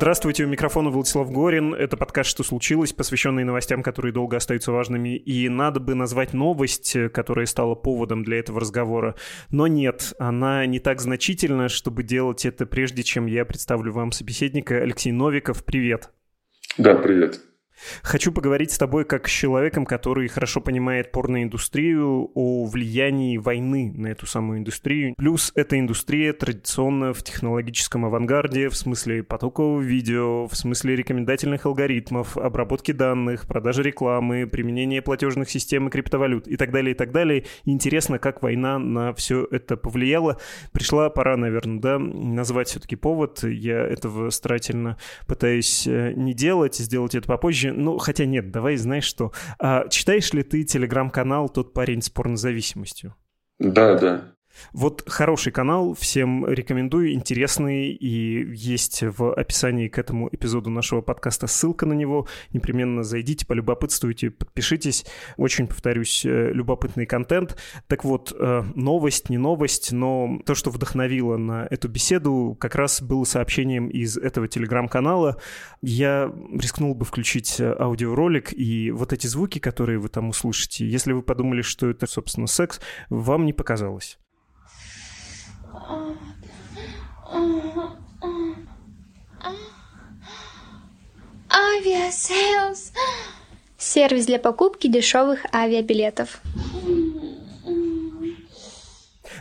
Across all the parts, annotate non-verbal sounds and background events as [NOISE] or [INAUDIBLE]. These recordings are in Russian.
Здравствуйте, у микрофона Владислав Горин. Это подкаст «Что случилось?», посвященный новостям, которые долго остаются важными. И надо бы назвать новость, которая стала поводом для этого разговора. Но нет, она не так значительна, чтобы делать это прежде, чем я представлю вам собеседника. Алексей Новиков, привет. Да, привет. Хочу поговорить с тобой как с человеком, который хорошо понимает порноиндустрию, о влиянии войны на эту самую индустрию. Плюс эта индустрия традиционно в технологическом авангарде, в смысле потокового видео, в смысле рекомендательных алгоритмов, обработки данных, продажи рекламы, применения платежных систем и криптовалют и так далее, и так далее. Интересно, как война на все это повлияла. Пришла пора, наверное, да, назвать все-таки повод. Я этого старательно пытаюсь э, не делать, сделать это попозже ну, хотя нет, давай, знаешь что, а, читаешь ли ты телеграм-канал «Тот парень с порнозависимостью»? Да, да. Вот хороший канал, всем рекомендую, интересный, и есть в описании к этому эпизоду нашего подкаста ссылка на него. Непременно зайдите, полюбопытствуйте, подпишитесь. Очень, повторюсь, э, любопытный контент. Так вот, э, новость, не новость, но то, что вдохновило на эту беседу, как раз было сообщением из этого телеграм-канала. Я рискнул бы включить э, аудиоролик, и вот эти звуки, которые вы там услышите, если вы подумали, что это, собственно, секс, вам не показалось. Aviasales. Сервис для покупки дешевых авиабилетов.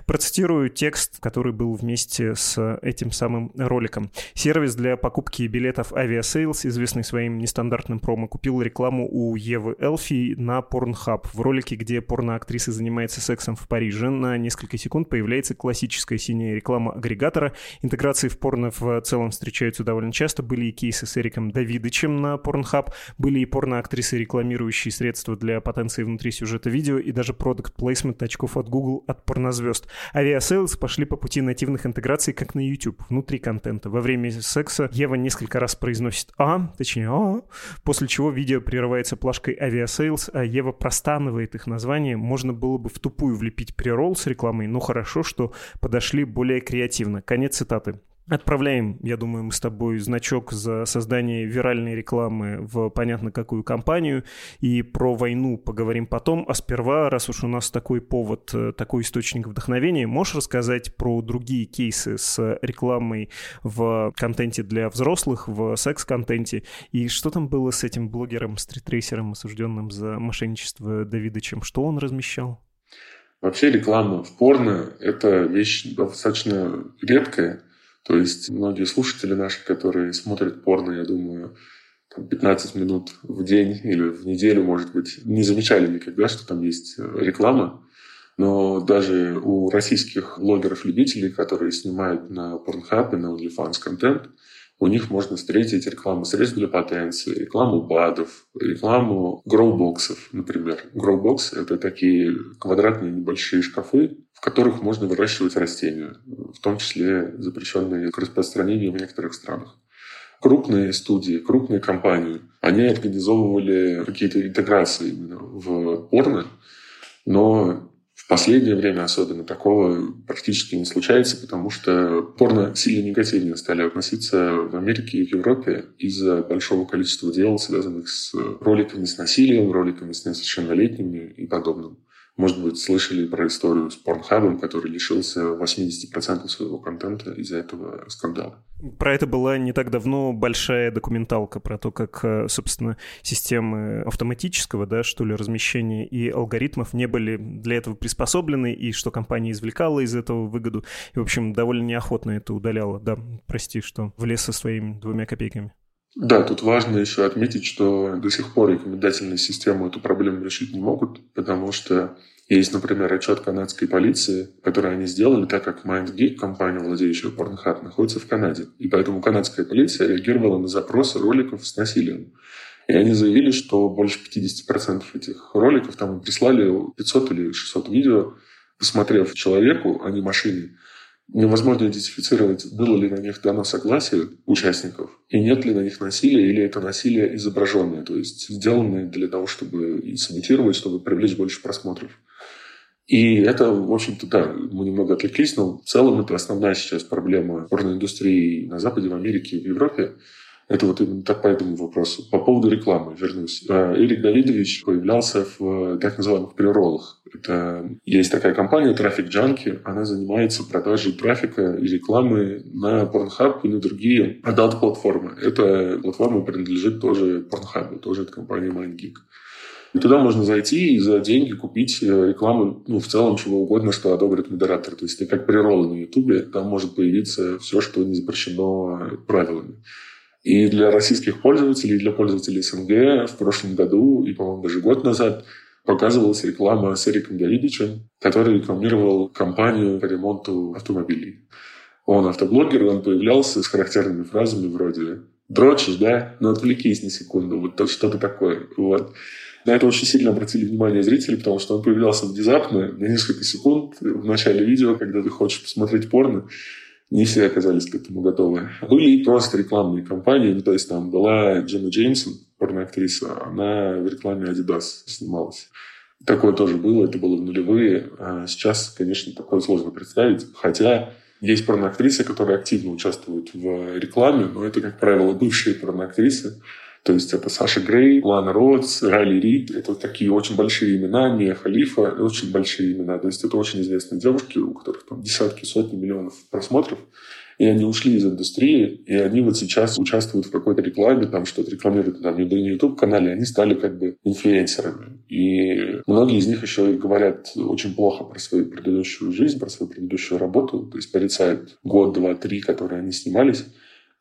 Процитирую текст, который был вместе с этим самым роликом. Сервис для покупки билетов Aviasales, известный своим нестандартным промо, купил рекламу у Евы Элфи на Pornhub. В ролике, где порноактриса занимается сексом в Париже, на несколько секунд появляется классическая синяя реклама агрегатора. Интеграции в порно в целом встречаются довольно часто. Были и кейсы с Эриком Давидычем на Pornhub, были и порноактрисы, рекламирующие средства для потенции внутри сюжета видео, и даже продукт плейсмент очков от Google от порнозвезд. Aviasales пошли по пути нативных интеграций, как на YouTube, внутри контента. Во время секса Ева несколько раз произносит «а», точнее «а», после чего видео прерывается плашкой Aviasales, а Ева простанывает их название. Можно было бы в тупую влепить преролл с рекламой, но хорошо, что подошли более креативно. Конец цитаты. Отправляем, я думаю, мы с тобой значок за создание виральной рекламы в понятно какую компанию. И про войну поговорим потом. А сперва, раз уж у нас такой повод, э, такой источник вдохновения, можешь рассказать про другие кейсы с рекламой в контенте для взрослых, в секс-контенте? И что там было с этим блогером, стритрейсером, осужденным за мошенничество Давидычем? Что он размещал? Вообще реклама в порно – это вещь достаточно редкая то есть многие слушатели наши, которые смотрят порно, я думаю, там 15 минут в день или в неделю, может быть, не замечали никогда, что там есть э, реклама. Но даже у российских блогеров-любителей, которые снимают на Pornhub и на OnlyFans контент, у них можно встретить рекламу средств для потенции, рекламу БАДов, рекламу гроубоксов, например. Гроубокс – это такие квадратные небольшие шкафы, в которых можно выращивать растения, в том числе запрещенные к распространению в некоторых странах. Крупные студии, крупные компании, они организовывали какие-то интеграции именно в порно, но последнее время особенно такого практически не случается, потому что порно сильно негативно стали относиться в Америке и в Европе из-за большого количества дел, связанных с роликами с насилием, роликами с несовершеннолетними и подобным. Может быть, слышали про историю с Порнхабом, который лишился 80% своего контента из-за этого скандала. Про это была не так давно большая документалка про то, как, э, собственно, системы автоматического, да, что ли, размещения и алгоритмов не были для этого приспособлены, и что компания извлекала из этого выгоду. И, в общем, довольно неохотно это удаляла. Да, прости, что влез со своими двумя копейками. Да, тут важно еще отметить, что до сих пор рекомендательные системы эту проблему решить не могут, потому что есть, например, отчет канадской полиции, который они сделали, так как MindGeek, компания, владеющая Pornhub, находится в Канаде. И поэтому канадская полиция реагировала на запросы роликов с насилием. И они заявили, что больше 50% этих роликов там прислали 500 или 600 видео, посмотрев человеку, а не машине, невозможно идентифицировать, было ли на них дано согласие участников, и нет ли на них насилия, или это насилие изображенное, то есть сделанное для того, чтобы сымитировать, чтобы привлечь больше просмотров. И это, в общем-то, да, мы немного отвлеклись, но в целом это основная сейчас проблема порноиндустрии на Западе, в Америке, в Европе. Это вот именно так по этому вопросу. По поводу рекламы вернусь. Э, Эрик Давидович появлялся в так называемых приролах. Это есть такая компания Traffic Junkie. Она занимается продажей трафика и рекламы на Pornhub и на другие адалт-платформы. Эта платформа принадлежит тоже Pornhub, тоже от компании MindGeek. И туда можно зайти и за деньги купить э, рекламу, ну, в целом, чего угодно, что одобрит модератор. То есть как приролы на Ютубе, там может появиться все, что не запрещено правилами. И для российских пользователей, и для пользователей СНГ в прошлом году, и, по-моему, даже год назад, показывалась реклама с Эриком Давидовичем, который рекламировал компанию по ремонту автомобилей. Он автоблогер, он появлялся с характерными фразами вроде «Дрочишь, да? Ну, отвлекись на секунду». Вот что-то такое. Вот. На это очень сильно обратили внимание зрители, потому что он появлялся внезапно, на несколько секунд в начале видео, когда ты хочешь посмотреть порно, не все оказались к этому готовы. Были и просто рекламные кампании. Ну, то есть там была Дженна Джеймсон, порноактриса, она в рекламе Adidas снималась. Такое тоже было, это было в нулевые. А сейчас, конечно, такое сложно представить. Хотя есть порноактрисы, которые активно участвуют в рекламе, но это, как правило, бывшие порноактрисы, то есть это Саша Грей, Лана Ротс, Райли Рид. Это вот такие очень большие имена. Мия Халифа. Очень большие имена. То есть это очень известные девушки, у которых там десятки, сотни миллионов просмотров. И они ушли из индустрии, и они вот сейчас участвуют в какой-то рекламе, там что-то рекламируют там, на YouTube-канале, они стали как бы инфлюенсерами. И многие из них еще и говорят очень плохо про свою предыдущую жизнь, про свою предыдущую работу, то есть порицают год, два, три, которые они снимались.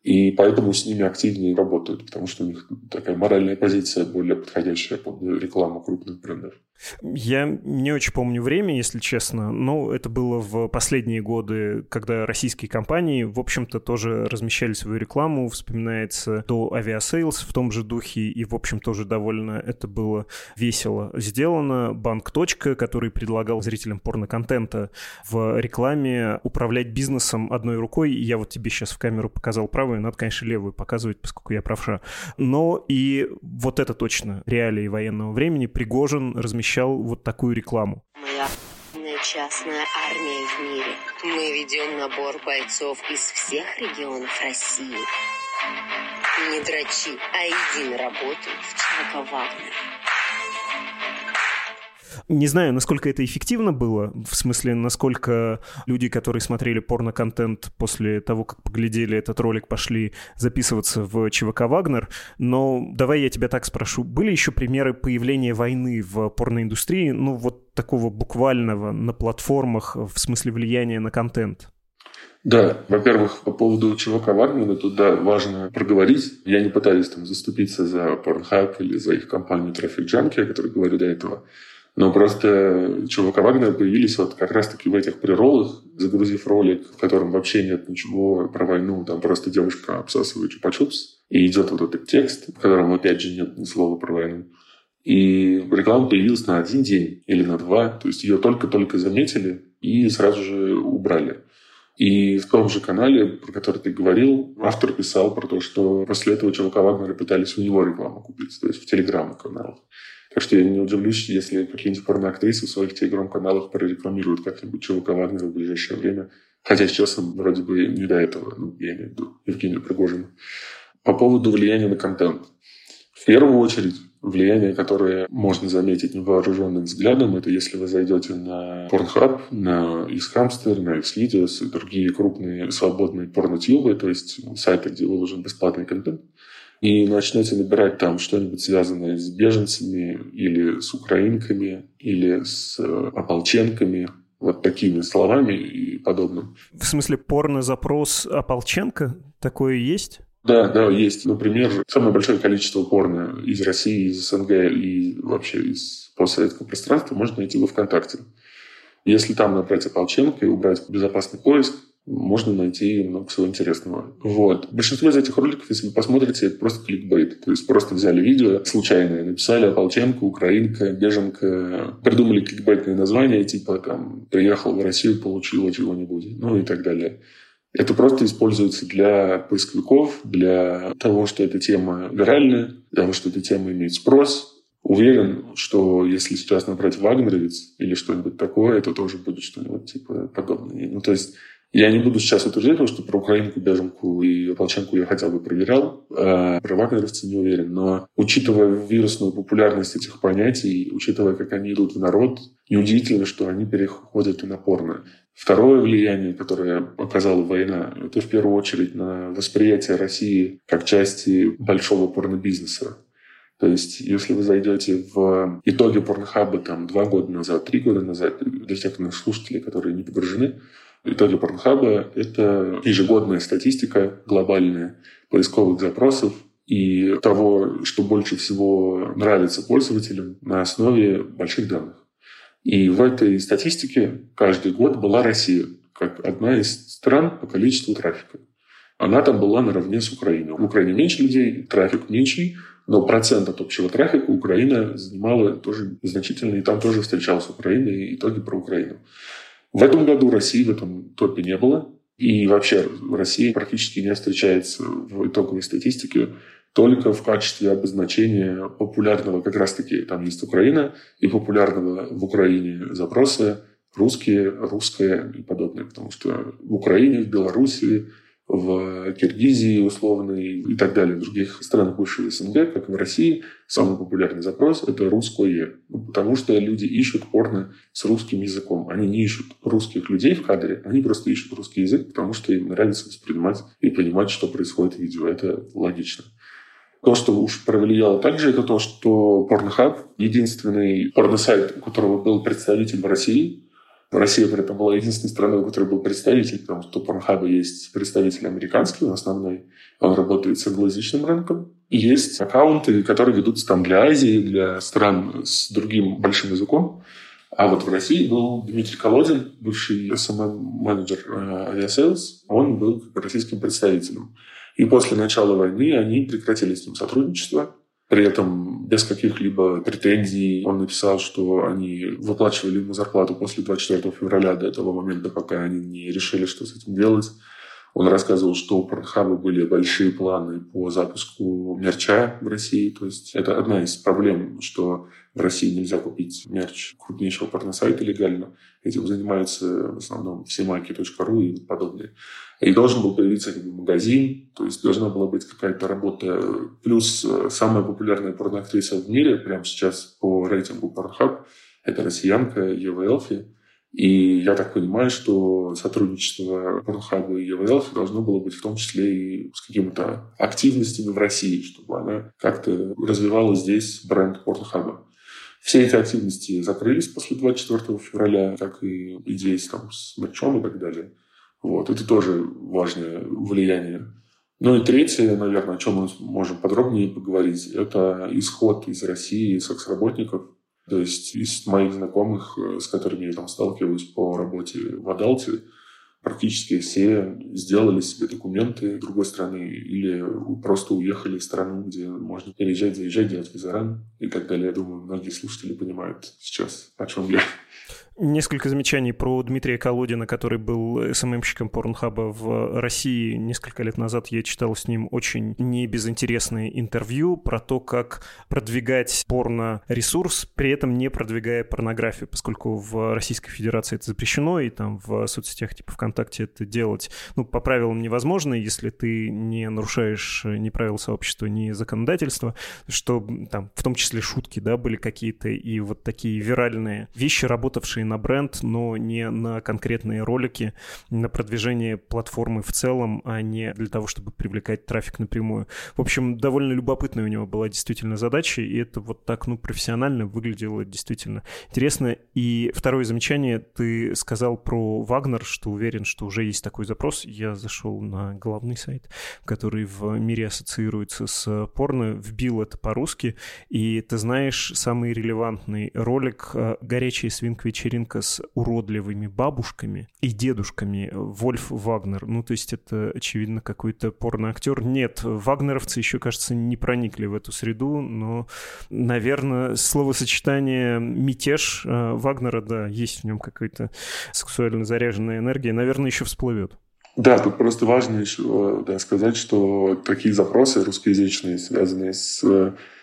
И поэтому с ними активнее работают, потому что у них такая моральная позиция более подходящая под рекламу крупных брендов. Я не очень помню время, если честно, но это было в последние годы, когда российские компании, в общем-то, тоже размещали свою рекламу. Вспоминается до Aviasales в том же духе, и, в общем, тоже довольно это было весело сделано. Банк «Точка», который предлагал зрителям порноконтента в рекламе управлять бизнесом одной рукой. Я вот тебе сейчас в камеру показал правую, надо, конечно, левую показывать, поскольку я правша. Но и вот это точно реалии военного времени. Пригожин размещал размещал вот такую рекламу. Частная армия в мире. Мы ведем набор бойцов из всех регионов России. Не дрочи, а иди на работу в ЧВК «Вагнер». Не знаю, насколько это эффективно было, в смысле, насколько люди, которые смотрели порно-контент после того, как поглядели этот ролик, пошли записываться в ЧВК «Вагнер», но давай я тебя так спрошу. Были еще примеры появления войны в порноиндустрии, ну вот такого буквального на платформах в смысле влияния на контент? Да, во-первых, по поводу ЧВК Вагнера, тут да, важно проговорить. Я не пытаюсь там заступиться за Pornhub или за их компанию Traffic Junkie, о которой говорю до этого. Но просто чувака Вагнера появились вот как раз-таки в этих приролах, загрузив ролик, в котором вообще нет ничего про войну, там просто девушка обсасывает чупа-чупс, и идет вот этот текст, в котором опять же нет ни слова про войну. И реклама появилась на один день или на два, то есть ее только-только заметили и сразу же убрали. И в том же канале, про который ты говорил, автор писал про то, что после этого чувака Вагнера пытались у него рекламу купить, то есть в телеграм-каналах. Так что я не удивлюсь, если какие-нибудь порноактрисы в своих телеграм-каналах прорекламируют как-нибудь Чувака Вагнера в ближайшее время. Хотя сейчас он вроде бы не до этого, ну, я имею в виду Евгению Пригожину. По поводу влияния на контент. В первую очередь, влияние, которое можно заметить невооруженным взглядом, это если вы зайдете на Pornhub, на Xhamster, на Xvideos и другие крупные свободные порнотюбы, то есть сайты, где выложен бесплатный контент, и начнете набирать там что-нибудь связанное с беженцами или с украинками или с э, ополченками, вот такими словами и подобным. В смысле порно-запрос ополченко? Такое есть? Да, да, есть. Например, самое большое количество порно из России, из СНГ и вообще из постсоветского пространства можно найти во ВКонтакте. Если там набрать ополченко и убрать безопасный поиск, можно найти много всего интересного. Вот. Большинство из этих роликов, если вы посмотрите, это просто кликбейт. То есть просто взяли видео случайное, написали ополченка, украинка, беженка, придумали кликбейтное название, типа там «приехал в Россию, получил чего-нибудь», ну и так далее. Это просто используется для поисковиков, для того, что эта тема виральная, для того, что эта тема имеет спрос, Уверен, что если сейчас набрать Вагнеровец или что-нибудь такое, это тоже будет что-нибудь типа подобное. Ну, то есть Я не буду сейчас утверждать, потому что про украинку, беженку и ополченку я хотя бы проверял, а про вагнеровца не уверен. Но учитывая вирусную популярность этих понятий, учитывая, как они идут в народ, неудивительно, что они переходят и на порно. Второе влияние, которое оказала война, это в первую очередь на восприятие России как части большого порнобизнеса. То есть, если вы зайдете в итоги порнохаба там два года назад, три года назад, для тех наших слушателей, которые не погружены, итоги порнохаба — это ежегодная статистика глобальная поисковых запросов и того, что больше всего нравится пользователям на основе больших данных. И в этой статистике каждый год была Россия, как одна из стран по количеству трафика. Она там была наравне с Украиной. В Украине меньше людей, трафик меньше, но процент от общего трафика Украина занимала тоже значительно, и там тоже встречалась Украина и итоги про Украину. В этом году России в этом топе не было. И вообще Россия практически не встречается в итоговой статистике только в качестве обозначения популярного, как раз-таки там есть Украина, и популярного в Украине запроса русские, русское и подобное. Потому что в Украине, в Беларуси, в Киргизии условной и так далее, в других странах бывшего СНГ, как и в России, самый популярный запрос – это русское. Ну, потому что люди ищут порно с русским языком. Они не ищут русских людей в кадре, они просто ищут русский язык, потому что им нравится воспринимать и понимать, что происходит в видео. Это логично. То, что уж повлияло также, это то, что Pornhub – единственный порносайт, у которого был представитель в России – Россия при этом была единственной страной, у которой был представитель, потому что у Pornhub есть представитель американский, он основной, он работает с англоязычным рынком. И есть аккаунты, которые ведутся там для Азии, для стран с другим большим языком. А вот в России был Дмитрий Колодин, бывший SMM-менеджер э, Aviasales. Он был российским представителем. И после начала войны они прекратили с ним сотрудничество. При этом без каких-либо претензий он написал, что они выплачивали ему зарплату после 24 февраля до этого момента, пока они не решили, что с этим делать. Он рассказывал, что у Порнхаба были большие планы по запуску мерча в России. То есть это одна из проблем, что в России нельзя купить мерч крупнейшего порносайта легально. Этим занимаются в основном всемайки.ру и подобные. И должен был появиться магазин, то есть должна была быть какая-то работа. Плюс э, самая популярная порноактриса в мире прямо сейчас по рейтингу Pornhub – это россиянка Ева Элфи. И я так понимаю, что сотрудничество Pornhub и Элфи должно было быть в том числе и с какими-то активностями в России, чтобы она как-то развивала здесь бренд Pornhub. Все эти активности закрылись после 24 февраля, как и идеи там, с мерчом и так далее. Вот. Это тоже важное влияние. Ну и третье, наверное, о чем мы можем подробнее поговорить, это исход из России секс-работников. То есть из моих знакомых, э, с которыми я там сталкиваюсь по работе в Адалте, практически все сделали себе документы другой страны или просто уехали в страну, где можно переезжать, заезжать, делать визаран и так далее. Я думаю, многие слушатели понимают сейчас, о чем я. Несколько замечаний про Дмитрия Колодина, который был СММщиком Порнхаба в России. Несколько лет назад я читал с ним очень небезынтересное интервью про то, как продвигать порно-ресурс, при этом не продвигая порнографию, поскольку в Российской Федерации это запрещено, и там в соцсетях типа ВКонтакте это делать, ну, по правилам невозможно, если ты не нарушаешь ни правил сообщества, ни законодательства, что там в том числе шутки, да, были какие-то, и вот такие виральные вещи, работавшие на бренд, но не на конкретные ролики, на продвижение платформы в целом, а не для того, чтобы привлекать трафик напрямую. В общем, довольно любопытная у него была действительно задача, и это вот так, ну, профессионально выглядело действительно интересно. И второе замечание, ты сказал про Вагнер, что уверен, что уже есть такой запрос. Я зашел на главный сайт, который в мире ассоциируется с порно, вбил это по-русски, и ты знаешь, самый релевантный ролик «Горячая свинка-вечеринка» вечеринка с уродливыми бабушками и дедушками Вольф Вагнер. Ну, то есть это, очевидно, какой-то порноактер. Нет, вагнеровцы еще, кажется, не проникли в эту среду, но, наверное, словосочетание «мятеж» э, Вагнера, да, есть в нем какая-то сексуально заряженная энергия, наверное, еще всплывет. Да, тут просто важно еще да, сказать, что такие запросы русскоязычные, связанные с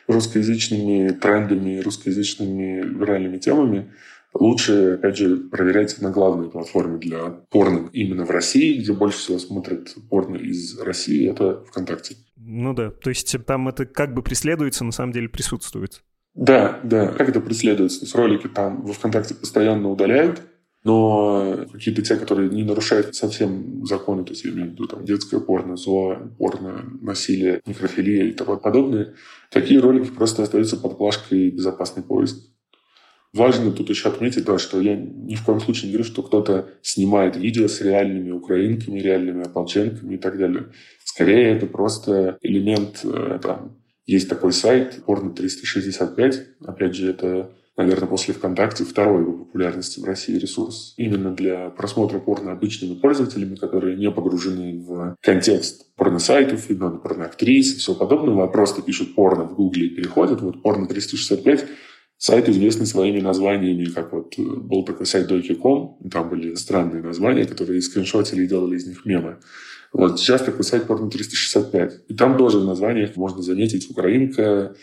русскоязычными трендами, русскоязычными виральными темами, Лучше, опять же, проверять на главной платформе для порно именно в России, где больше всего смотрят порно из России, это ВКонтакте. Ну да, то есть там это как бы преследуется, на самом деле присутствует. Да, да. Как это преследуется? То есть ролики там во ВКонтакте постоянно удаляют, но какие-то те, которые не нарушают совсем законы, то есть я имею в виду там детское порно, зло, порно, насилие, некрофилия и тому подобное, такие ролики просто остаются под плашкой «безопасный поиск». Важно тут еще отметить, да, что я ни в коем случае не говорю, что кто-то снимает видео с реальными украинками, реальными ополченками и так далее. Скорее, это просто элемент, э, там, есть такой сайт, порно 365, опять же, это наверное, после ВКонтакте второй по популярности в России ресурс именно для просмотра порно обычными пользователями, которые не погружены в контекст порно-сайтов, именно порно-актрис и всего подобного, а просто пишут порно в Гугле и переходят. Вот порно 365 Сайт известный своими названиями, как вот был такой сайт Donkey.com, там были странные названия, которые скриншотили и делали из них мемы. Вот сейчас такой сайт Порно 365. И там тоже в названиях можно заметить украинка,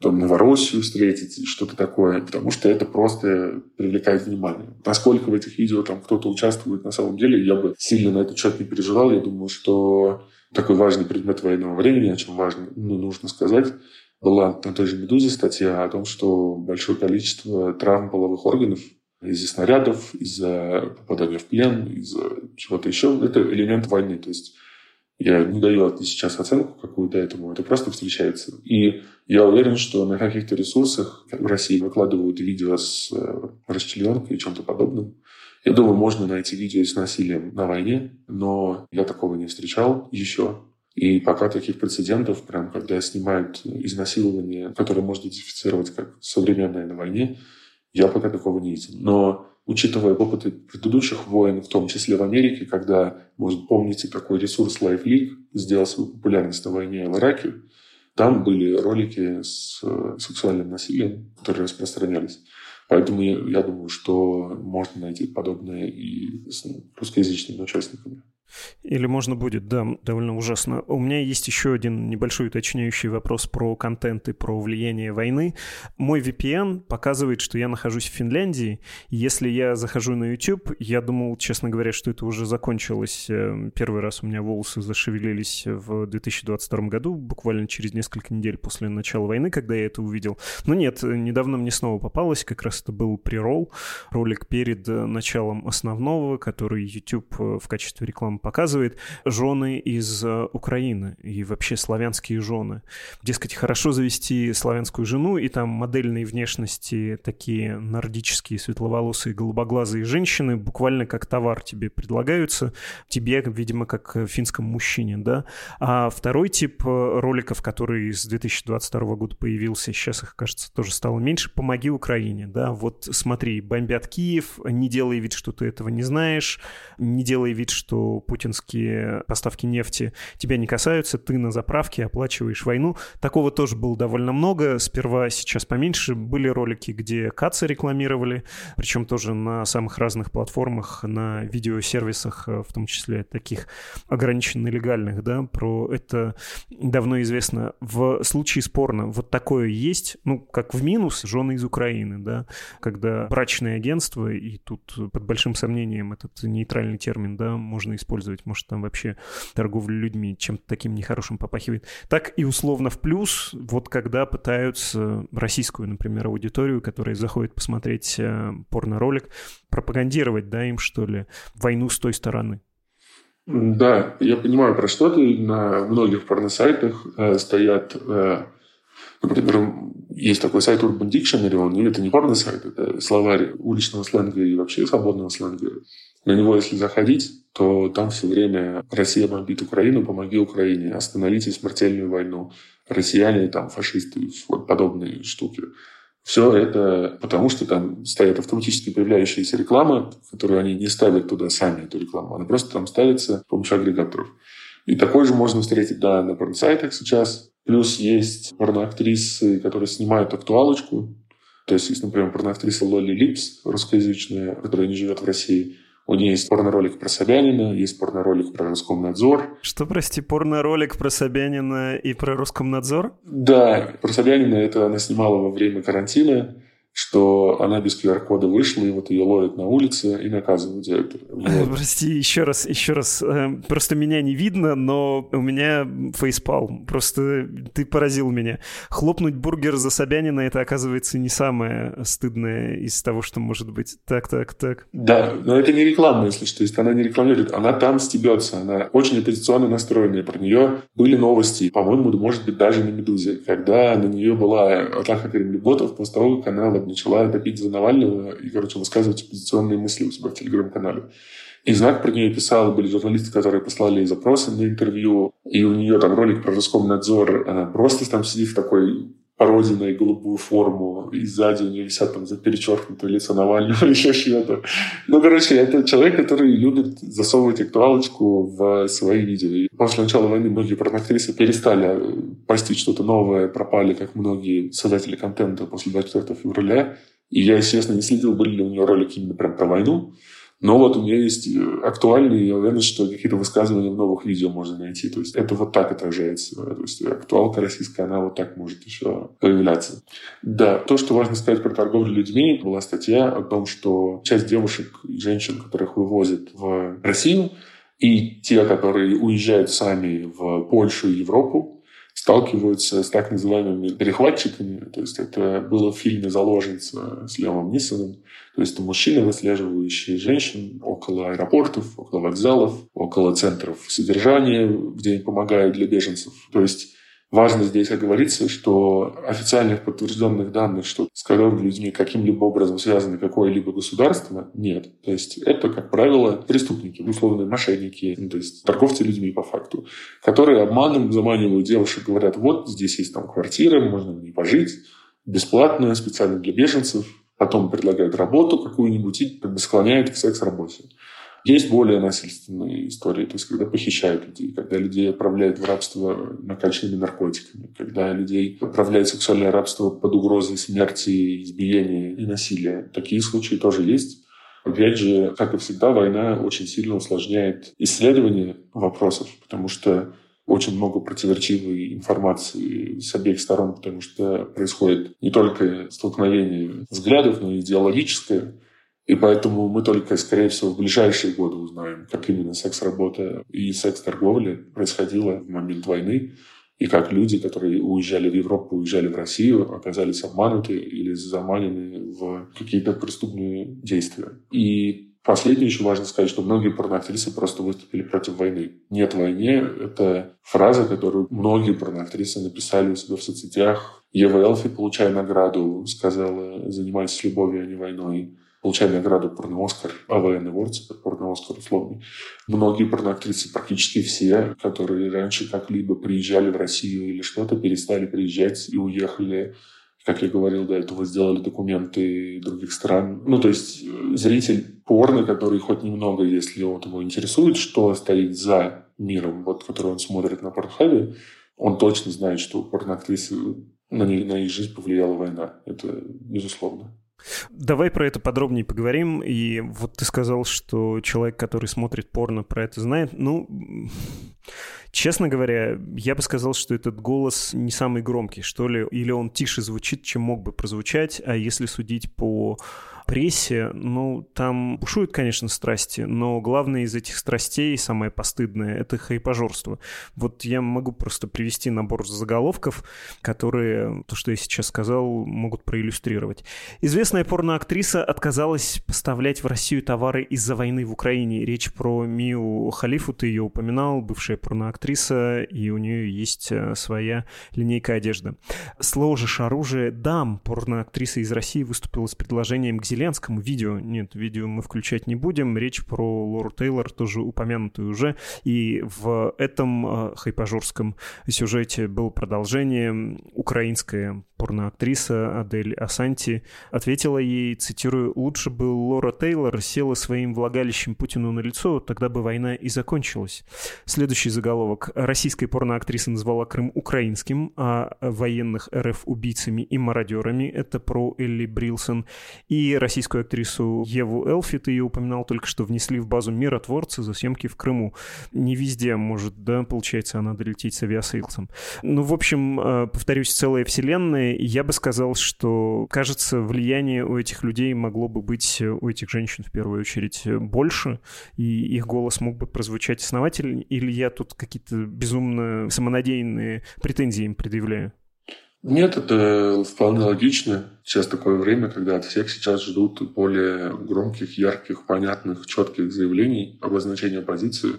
там, Новороссию встретить, что-то такое, потому что это просто привлекает внимание. Насколько в этих видео там кто-то участвует на самом деле, я бы сильно на этот счет не переживал. Я думаю, что такой важный предмет военного времени, о чем важно, ну, нужно сказать, была на той же «Медузе» статья о том, что большое количество травм половых органов из-за снарядов, из-за попадания в плен, из-за чего-то еще. Это элемент войны. То есть я не даю сейчас оценку какую-то этому, это просто встречается. И я уверен, что на каких-то ресурсах в России выкладывают видео с э, расчлененкой и чем-то подобным. Я думаю, можно найти видео с насилием на войне, но я такого не встречал еще. И пока таких прецедентов, прям когда снимают изнасилование, которое можно идентифицировать как современное на войне, я пока такого не видел. Но учитывая опыты предыдущих войн, в том числе в Америке, когда, может, помните, такой ресурс Life League сделал свою популярность на войне в Ираке, там были ролики с э, сексуальным насилием, которые распространялись. Поэтому я, думаю, что можно найти подобное и с русскоязычными участниками. Или можно будет, да, довольно ужасно. У меня есть еще один небольшой уточняющий вопрос про контент и про влияние войны. Мой VPN показывает, что я нахожусь в Финляндии. Если я захожу на YouTube, я думал, честно говоря, что это уже закончилось. Э, первый раз у меня волосы зашевелились в 2022 году, буквально через несколько недель после начала войны, когда я это увидел. Но нет, недавно мне снова попалось, как раз это был прирол, ролик перед э, началом основного, который YouTube э, в качестве рекламы показывает жены из э, Украины и вообще славянские жены. Дескать, хорошо завести славянскую жену, и там модельные внешности такие нордические, светловолосые, голубоглазые женщины буквально как товар тебе предлагаются, тебе, видимо, как финскому мужчине, да. А второй тип э, роликов, который с 2022 года появился, сейчас их, кажется, тоже стало меньше, «Помоги Украине», да, вот смотри, бомбят Киев, не делай вид, что ты этого не знаешь, не делай вид, что путинские поставки нефти тебя не касаются, ты на заправке оплачиваешь войну. Такого тоже было довольно много. Сперва, сейчас поменьше. Были ролики, где Каца рекламировали, причем тоже на самых разных платформах, на видеосервисах, в том числе таких ограниченно легальных, да, про это давно известно. В случае спорно вот такое есть, ну, как в минус, жены из Украины, да, когда брачное агентство, и тут под большим сомнением этот нейтральный термин, да, можно использовать использовать, может, там вообще торговля людьми чем-то таким нехорошим попахивает. Так и условно в плюс, вот когда пытаются российскую, например, аудиторию, которая заходит посмотреть э, порно-ролик, пропагандировать, да, им, что ли, войну с той стороны. Да, я понимаю, про что ты. На многих порносайтах э, стоят э, Например, есть такой сайт Urban Dictionary, он, это не порно-сайт, это словарь уличного сленга и вообще свободного сленга. На него, если заходить, то там все время Россия бомбит Украину, помоги Украине, остановите смертельную войну. Россияне, там, фашисты, вот подобные штуки. Все это потому, что там стоят автоматически появляющиеся рекламы, которую они не ставят туда сами, эту рекламу. Она просто там ставится с помощью агрегаторов. И такой же можно встретить да, на порносайтах сейчас. Плюс есть порноактрисы, которые снимают актуалочку. То есть, есть, например, порноактриса Лоли Липс, русскоязычная, которая не живет в России – у нее есть порно-ролик про Собянина, есть порно-ролик про Роскомнадзор. Что, прости, порно-ролик про Собянина и про Роскомнадзор? Да, про Собянина это она снимала во время карантина, что она без QR-кода вышла, и вот ее ловят на улице и наказывают это. [LAUGHS] Вот. Прости, еще раз, еще раз. Эм, просто меня не видно, но у меня фейспал. Просто ты поразил меня. Хлопнуть бургер за Собянина, это, оказывается, не самое стыдное из того, что может быть. Так, так, так. Да, но это не реклама, если что. То есть она не рекламирует, она там стебется. Она очень оппозиционно настроенная. Про нее были новости, по-моему, может быть, даже на «Медузе», когда на нее была атака кремлеботов после того, как она начала топить за Навального и, короче, высказывать оппозиционные мысли у себя в телеграм-канале. И знак про нее писал, были журналисты, которые послали запросы на интервью, и у нее там ролик про Роскомнадзор, она просто там сидит в такой породиной голубую форму, и сзади у нее висят там за перечеркнутое лицо Навального или еще что-то. Ну, короче, это человек, который любит засовывать актуалочку в свои видео. И после начала войны многие порноактрисы перестали постить что-то новое, пропали, как многие создатели контента после 24 февраля. И я, естественно, не следил, были ли у нее ролики именно прям про войну. Но вот у меня есть э, актуальные, я уверен, что какие-то высказывания в новых видео можно найти. То есть это вот так отражается. То есть актуалка российская, она вот так может еще появляться. Да, то, что важно сказать про торговлю людьми, была статья о том, что часть девушек и женщин, которых вывозят в Россию, и те, которые уезжают сами в Польшу и Европу, сталкиваются с так называемыми перехватчиками. То есть это было в фильме «Заложница» с Левом Нисоном. То есть это мужчины, выслеживающие женщин около аэропортов, около вокзалов, около центров содержания, где им помогают для беженцев. То есть Важно здесь оговориться, что официальных подтвержденных данных, что с людьми каким-либо образом связано какое-либо государство, нет. То есть это, как правило, преступники, условные мошенники, ну, то есть торговцы людьми по факту, которые обманом заманивают девушек, говорят, вот здесь есть там квартира, можно в ней пожить, бесплатно, специально для беженцев, потом предлагают работу какую-нибудь и склоняют к секс-работе. Есть более насильственные истории, то есть когда похищают людей, когда людей отправляют в рабство накачанными наркотиками, когда людей отправляют в сексуальное рабство под угрозой смерти, избиения и насилия. Такие случаи тоже есть. Опять же, как и всегда, война очень сильно усложняет исследование вопросов, потому что очень много противоречивой информации с обеих сторон, потому что происходит не только столкновение взглядов, но и идеологическое. И поэтому мы только, скорее всего, в ближайшие годы узнаем, как именно секс-работа и секс-торговля происходила в момент войны, и как люди, которые уезжали в Европу, уезжали в Россию, оказались обмануты или заманены в какие-то преступные действия. И последнее еще важно сказать, что многие порноактрисы просто выступили против войны. «Нет войне» — это фраза, которую многие порноактрисы написали у себя в соцсетях. Ева Элфи, получая награду, сказала «занимайтесь любовью, а не войной» получали награду порно-Оскар, а военный Awards, это порно-Оскар условный. Многие порноактрисы, практически все, которые раньше как-либо приезжали в Россию или что-то, перестали приезжать и уехали как я говорил до этого, сделали документы других стран. Ну, то есть э, зритель порно, который хоть немного, если вот его интересует, что стоит за миром, вот, который он смотрит на Порнхабе, он точно знает, что порноактрисы на, них, на их жизнь повлияла война. Это безусловно. Давай про это подробнее поговорим. И вот ты сказал, что человек, который смотрит порно, про это знает. Ну, честно говоря, я бы сказал, что этот голос не самый громкий, что ли. Или он тише звучит, чем мог бы прозвучать. А если судить по прессе, ну, там бушуют, конечно, страсти, но главное из этих страстей, самое постыдное, это хайпажорство. Вот я могу просто привести набор заголовков, которые, то, что я сейчас сказал, могут проиллюстрировать. Известная порноактриса отказалась поставлять в Россию товары из-за войны в Украине. Речь про Мию Халифу, ты ее упоминал, бывшая порноактриса, и у нее есть э, своя линейка одежды. Сложишь оружие дам. Порноактриса из России выступила с предложением к Зеленскому видео. Нет, видео мы включать не будем. Речь про Лору Тейлор, тоже упомянутую уже. И в этом э, хайпажорском сюжете было продолжение. Украинская порноактриса Адель Асанти ответила ей, цитирую, «Лучше бы Лора Тейлор села своим влагалищем Путину на лицо, тогда бы война и закончилась». Следующий заголовок. Российская порноактриса назвала Крым украинским, а военных РФ убийцами и мародерами. Это про Элли Брилсон. И российскую актрису Еву Элфи, ты ее упоминал только что, внесли в базу миротворцы за съемки в Крыму. Не везде может, да, получается, она долететь с Aviasales ом. Ну, в общем, э, повторюсь, целая вселенная, я бы сказал, что, кажется, влияние у этих людей могло бы быть, у этих женщин в первую очередь, больше, и их голос мог бы прозвучать основательнее, или я тут какие-то безумно самонадеянные претензии им предъявляю? Нет, это вполне логично. Сейчас такое время, когда от всех сейчас ждут более громких, ярких, понятных, четких заявлений, обозначения позиции.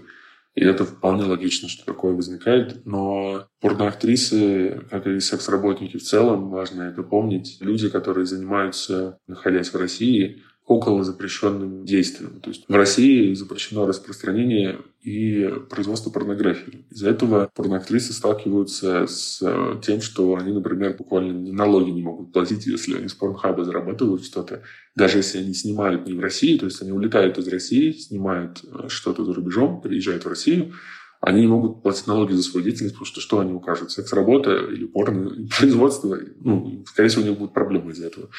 И это вполне логично, что такое возникает. Но порноактрисы, как и секс-работники в целом, важно это помнить. Люди, которые занимаются, находясь в России, около запрещенным действием. То есть в России запрещено распространение и производство порнографии. Из-за этого порноактрисы сталкиваются с э, тем, что они, например, буквально налоги не могут платить, если они с порнхаба зарабатывают что-то. Даже если они снимают не в России, то есть они улетают из России, снимают э, что-то за рубежом, приезжают в Россию, они не могут платить налоги за свою деятельность, потому что что они укажут? Секс-работа или порно [LAUGHS] производство? Ну, скорее всего, у них будут проблемы из-за этого.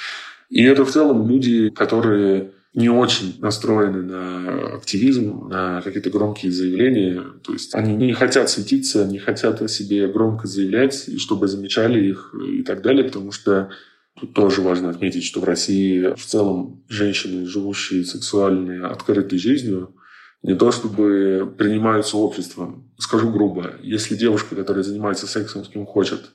И это в целом люди, которые не очень настроены на активизм, на какие-то громкие заявления. То есть они не хотят светиться, не хотят о себе громко заявлять, и чтобы замечали их и так далее, потому что Тут тоже важно отметить, что в России в целом женщины, живущие сексуальной, открытой жизнью, не то чтобы принимаются обществом. Скажу грубо, если девушка, которая занимается сексом с кем хочет,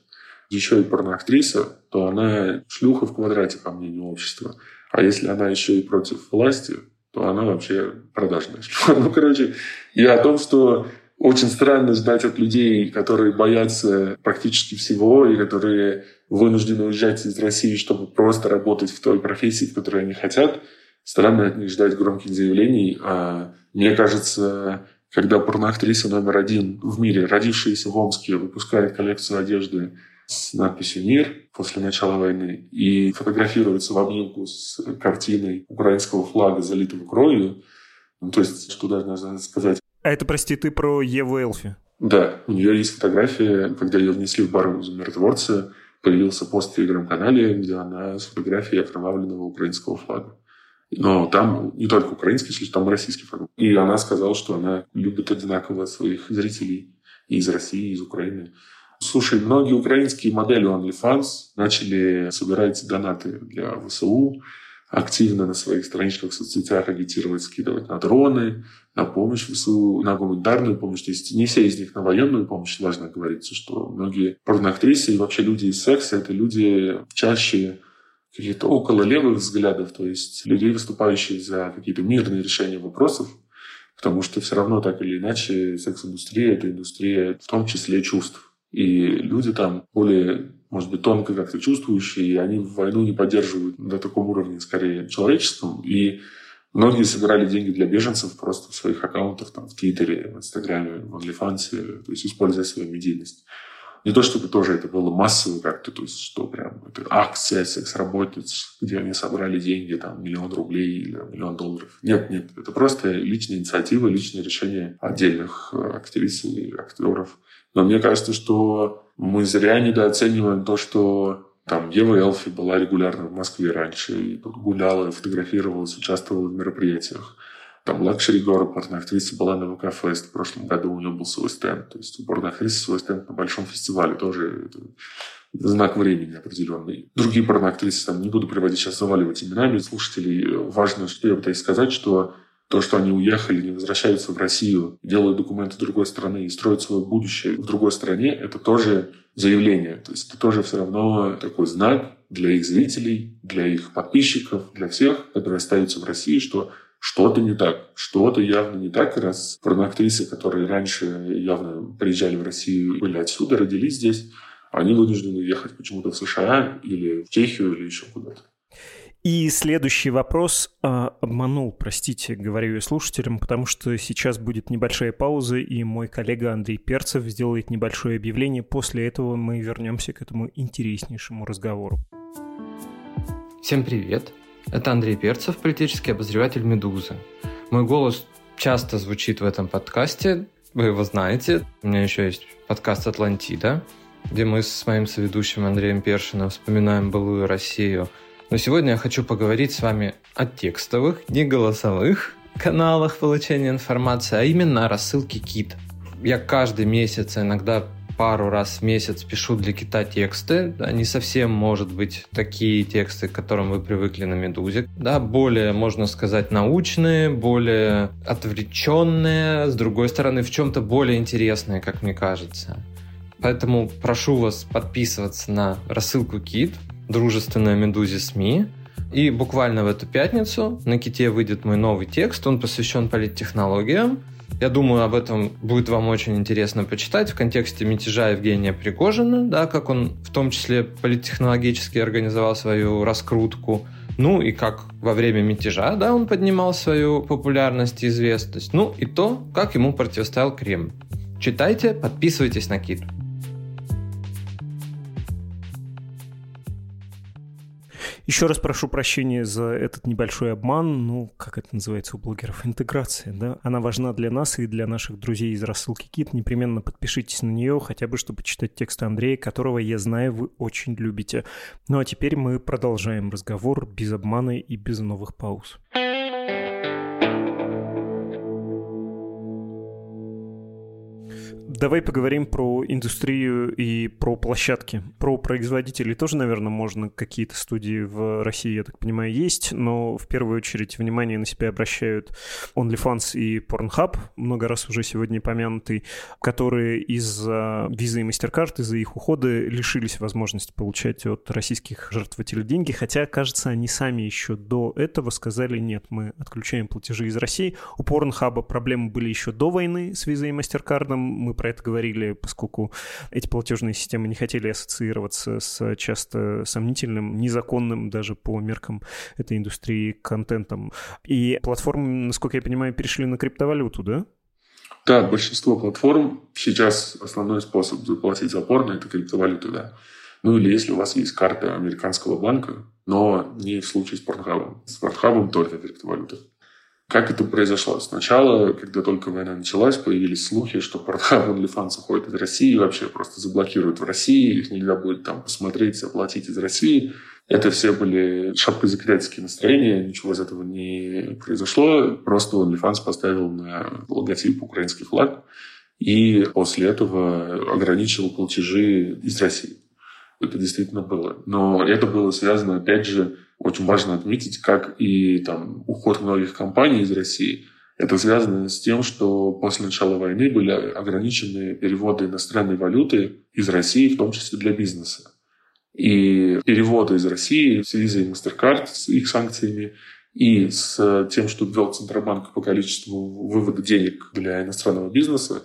еще и порноактриса, то она шлюха в квадрате, по мнению общества. А если она еще и против власти, то она вообще продажная шлюха. [LAUGHS] Ну, короче, и о том, что очень странно ждать от людей, которые боятся практически всего и которые вынуждены уезжать из России, чтобы просто работать в той профессии, в которой они хотят. Странно от них ждать громких заявлений. А мне кажется, когда порноактриса номер один в мире, родившаяся в Омске, выпускает коллекцию одежды с надписью «Мир» после начала войны и фотографируется в обнимку с картиной украинского флага, залитого кровью. Ну, то есть, что даже надо сказать. А это, прости, ты про Еву Элфи? Да, у нее есть фотография, когда ее внесли в бар миротворца, появился пост в телеграм-канале, где она с фотографией окровавленного украинского флага. Но там не только украинский, там и российский флаг. И она сказала, что она любит одинаково своих зрителей и из России, и из Украины. Слушай, многие украинские модели OnlyFans начали собирать донаты для ВСУ, активно на своих страничках в соцсетях агитировать, скидывать на дроны, на помощь ВСУ, на гуманитарную помощь. То есть не все из них на военную помощь, важно говорится, что многие порноактрисы и вообще люди из секса — это люди чаще каких-то около левых взглядов, то есть людей, выступающих за какие-то мирные решения вопросов, потому что все равно так или иначе секс-индустрия — это индустрия в том числе чувств. И люди там более, может быть, тонко как-то чувствующие, и они войну не поддерживают на таком уровне, скорее, человеческом. И многие собирали деньги для беженцев просто в своих аккаунтах, там, в Твиттере, в Инстаграме, в OnlyFans, то есть используя свою медийность. Не то, чтобы тоже это было массово как-то, то есть что прям это акция секс-работниц, где они собрали деньги, там, миллион рублей или миллион долларов. Нет, нет, это просто личная инициатива, личное решение отдельных э, актрис и актеров. Но мне кажется, что мы зря недооцениваем то, что там Ева Элфи была регулярно в Москве раньше, и гуляла, фотографировалась, участвовала в мероприятиях. Там Luxury Girl, порноактриса, была на VK Fest. В прошлом году у нее был свой стенд. То есть у порноактрисы свой стенд на большом фестивале. Тоже знак времени определенный. Другие порноактрисы, там, не буду приводить сейчас заваливать именами слушателей. Важно, что я пытаюсь сказать, что то, что они уехали, не возвращаются в Россию, делают документы другой страны и строят свое будущее в другой стране, это тоже заявление. То есть это тоже все равно такой знак для их зрителей, для их подписчиков, для всех, которые остаются в России, что что-то не так, что-то явно не так, раз порноактрисы, которые раньше явно приезжали в Россию, были отсюда, родились здесь, они вынуждены ехать почему-то в США или в Чехию или еще куда-то. И следующий вопрос а, обманул, простите, говорю я слушателям, потому что сейчас будет небольшая пауза, и мой коллега Андрей Перцев сделает небольшое объявление. После этого мы вернемся к этому интереснейшему разговору. Всем привет! Это Андрей Перцев, политический обозреватель «Медузы». Мой голос часто звучит в этом подкасте, вы его знаете. У меня еще есть подкаст «Атлантида», где мы с моим соведущим Андреем Першиным вспоминаем былую Россию – но сегодня я хочу поговорить с вами о текстовых, не голосовых каналах получения информации, а именно о рассылке КИТ. Я каждый месяц, а иногда пару раз в месяц пишу для кита тексты. Не совсем, может быть, такие тексты, к которым вы привыкли на «Медузе». Да, более, можно сказать, научные, более отвлеченные, с другой стороны, в чем-то более интересные, как мне кажется. Поэтому прошу вас подписываться на рассылку Кит, дружественная Медузе СМИ. И буквально в эту пятницу на Ките выйдет мой новый текст. Он посвящен политтехнологиям. Я думаю, об этом будет вам очень интересно почитать в контексте мятежа Евгения Пригожина, да, как он в том числе политтехнологически организовал свою раскрутку, ну и как во время мятежа, да, он поднимал свою популярность и известность, ну и то, как ему противостоял Кремль. Читайте, подписывайтесь на Кит. Еще раз прошу прощения за этот небольшой обман. Ну, как это называется у блогеров? Интеграция, да? Она важна для нас и для наших друзей из рассылки Кит. Непременно подпишитесь на нее, хотя бы чтобы читать тексты Андрея, которого, я знаю, вы очень любите. Ну а теперь мы продолжаем разговор без обмана и без новых пауз. Давай поговорим про индустрию и про площадки. Про производителей тоже, наверное, можно какие-то студии в России, я так понимаю, есть, но в первую очередь внимание на себя обращают OnlyFans и Pornhub, много раз уже сегодня помянутый, которые из-за визы и MasterCard, из-за их ухода лишились возможности получать от российских жертвователей деньги, хотя, кажется, они сами еще до этого сказали, нет, мы отключаем платежи из России. У Pornhub проблемы были еще до войны с визой и MasterCard, мы про это говорили, поскольку эти платежные системы не хотели ассоциироваться с часто сомнительным, незаконным даже по меркам этой индустрии контентом. И платформы, насколько я понимаю, перешли на криптовалюту, да? Да, большинство платформ сейчас основной способ заплатить за порно – это криптовалюта, да. Ну или если у вас есть карта американского банка, но не в случае с Порнхабом. С Порнхабом только криптовалюта. Как это произошло? Сначала, когда только война началась, появились слухи, что Pornhub OnlyFans уходит из России вообще просто заблокируют в России, их нельзя будет там посмотреть, оплатить из России. Это все были шапкозакидательские настроения, ничего из этого не произошло. Просто OnlyFans поставил на логотип украинский флаг и после этого ограничил платежи из России. Это действительно было. Но это было связано, опять же, очень важно отметить, как и там, уход многих компаний из России. Это связано с тем, что после начала войны были ограничены переводы иностранной валюты из России, в том числе для бизнеса. И переводы из России с визой и MasterCard, с их санкциями, и с тем, что ввел Центробанк по количеству вывода денег для иностранного бизнеса,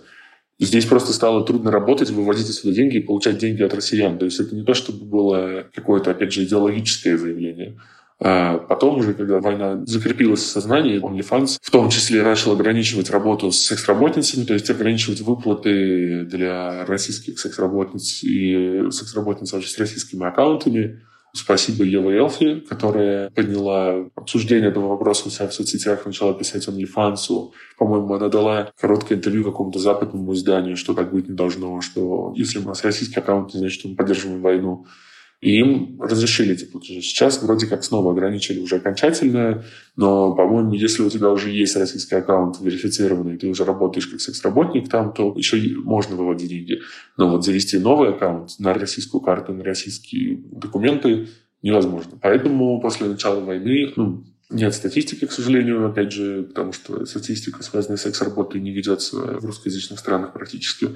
Здесь просто стало трудно работать, выводить отсюда деньги и получать деньги от россиян. То есть это не то, чтобы было какое-то, опять же, идеологическое заявление. А потом уже, когда война закрепилась в сознании, OnlyFans в том числе начал ограничивать работу с секс-работницами, то есть ограничивать выплаты для российских секс-работниц и секс-работниц вообще с российскими аккаунтами. Спасибо Еве Элфи, которая подняла обсуждение этого вопроса у себя в соцсетях, начала писать OnlyFans. По-моему, она дала короткое интервью какому-то западному изданию, что так быть не должно, что если у нас российский аккаунт, значит, мы поддерживаем войну. И им разрешили эти платежи. Сейчас вроде как снова ограничили уже окончательно, но, по-моему, если у тебя уже есть российский аккаунт верифицированный, ты уже работаешь как секс-работник там, то еще можно выводить деньги. Но вот завести новый аккаунт на российскую карту, на российские документы невозможно. Поэтому после начала войны ну, нет статистики, к сожалению, опять же, потому что статистика, связанная с секс-работой, не ведется в русскоязычных странах практически.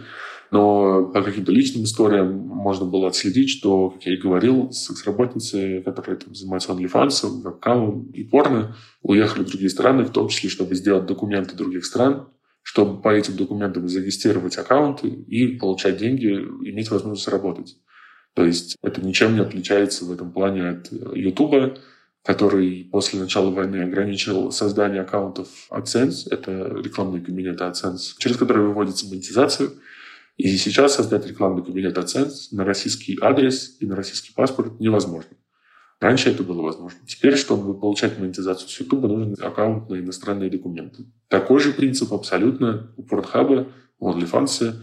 Но по каким-то личным историям можно было отследить, что, как я и говорил, секс-работницы, которые там, занимаются OnlyFans, вебкамом и порно, уехали в другие страны, в том числе, чтобы сделать документы других стран, чтобы по этим документам зарегистрировать аккаунты и получать деньги, иметь возможность работать. То есть это ничем не отличается в этом плане от YouTube, который после начала войны ограничил создание аккаунтов AdSense, это рекламные кабинеты AdSense, через которые выводится монетизация – и сейчас создать рекламный кабинет AdSense на российский адрес и на российский паспорт невозможно. Раньше это было возможно. Теперь, чтобы получать монетизацию с YouTube, нужен аккаунт на иностранные документы. Такой же принцип абсолютно у Pornhub, у OnlyFans,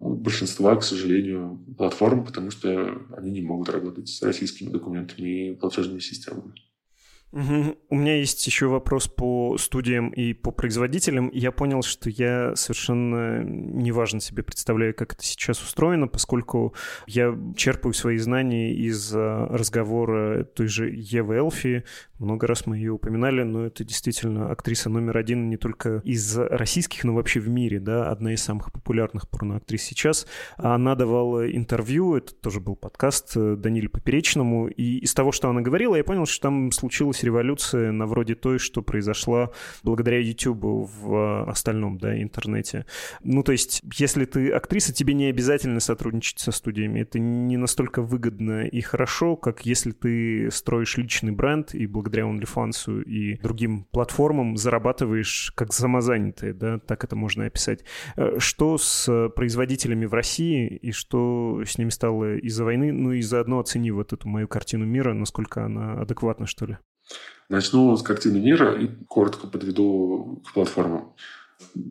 у большинства, к сожалению, платформ, потому что они не могут работать с российскими документами и платежными системами. Угу. У меня есть еще вопрос по студиям и по производителям. Я понял, что я совершенно неважно себе представляю, как это сейчас устроено, поскольку я черпаю свои знания из а, разговора той же Евы Элфи. Много раз мы ее упоминали, но это действительно актриса номер один не только из российских, но вообще в мире, да, одна из самых популярных порноактрис сейчас. Она давала интервью, это тоже был подкаст э, Даниле Поперечному, и из того, что она говорила, я понял, что там случилось революция на вроде той, что произошла благодаря YouTube в остальном, да, интернете. Ну, то есть, если ты актриса, тебе не обязательно сотрудничать со студиями. Это не настолько выгодно и хорошо, как если ты строишь личный бренд и благодаря OnlyFans и другим платформам зарабатываешь как самозанятые, да, так это можно описать. Э, что с производителями в России и что с ними стало из-за войны? Ну и заодно оцени вот эту мою картину мира, насколько она адекватна, что ли. Начну с картины мира и коротко подведу к платформам.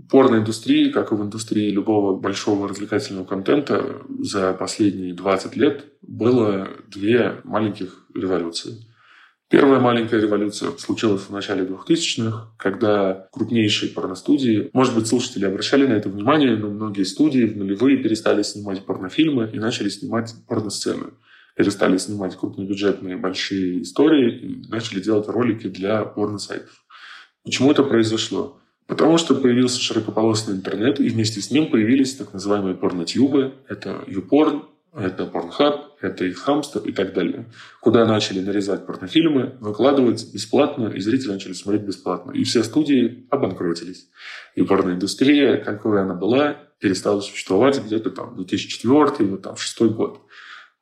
Порноиндустрии, как и в индустрии любого большого развлекательного контента, за последние 20 лет было две маленьких революции. Первая маленькая революция случилась в начале 2000-х, когда крупнейшие порностудии, может быть, слушатели обращали на это внимание, но многие студии в нулевые перестали снимать порнофильмы и начали снимать порносцены перестали снимать крупнобюджетные большие истории и начали делать ролики для порно-сайтов. Почему это произошло? Потому что появился широкополосный интернет, и вместе с ним появились так называемые порнотюбы. Это YouPorn, это Pornhub, это их хамстер и так далее. Куда начали нарезать порнофильмы, выкладывать бесплатно, и зрители начали смотреть бесплатно. И все студии обанкротились. И порноиндустрия, какой она была, перестала существовать где-то там 2004 вот там 2006 год.